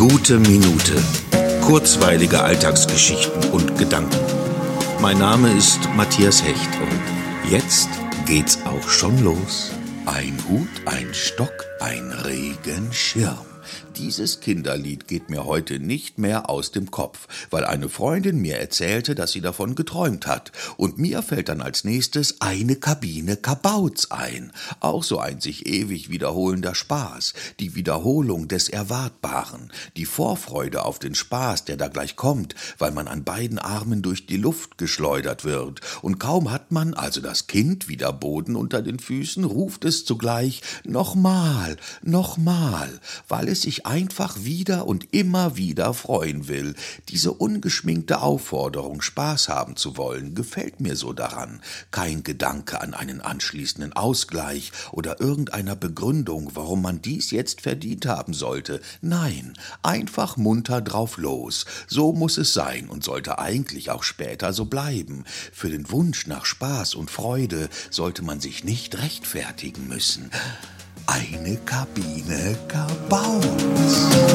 Gute Minute. Kurzweilige Alltagsgeschichten und Gedanken. Mein Name ist Matthias Hecht und jetzt geht's auch schon los. Ein Hut, ein Stock, ein Regenschirm. Dieses Kinderlied geht mir heute nicht mehr aus dem Kopf, weil eine Freundin mir erzählte, dass sie davon geträumt hat. Und mir fällt dann als nächstes eine Kabine Kabauts ein. Auch so ein sich ewig wiederholender Spaß. Die Wiederholung des Erwartbaren. Die Vorfreude auf den Spaß, der da gleich kommt, weil man an beiden Armen durch die Luft geschleudert wird. Und kaum hat man, also das Kind, wieder Boden unter den Füßen, ruft es zugleich nochmal, nochmal, weil es sich einfach wieder und immer wieder freuen will. Diese ungeschminkte Aufforderung, Spaß haben zu wollen, gefällt mir so daran. Kein Gedanke an einen anschließenden Ausgleich oder irgendeiner Begründung, warum man dies jetzt verdient haben sollte. Nein, einfach munter drauf los. So muss es sein und sollte eigentlich auch später so bleiben. Für den Wunsch nach Spaß und Freude sollte man sich nicht rechtfertigen müssen. Eine Kabine Kabaus.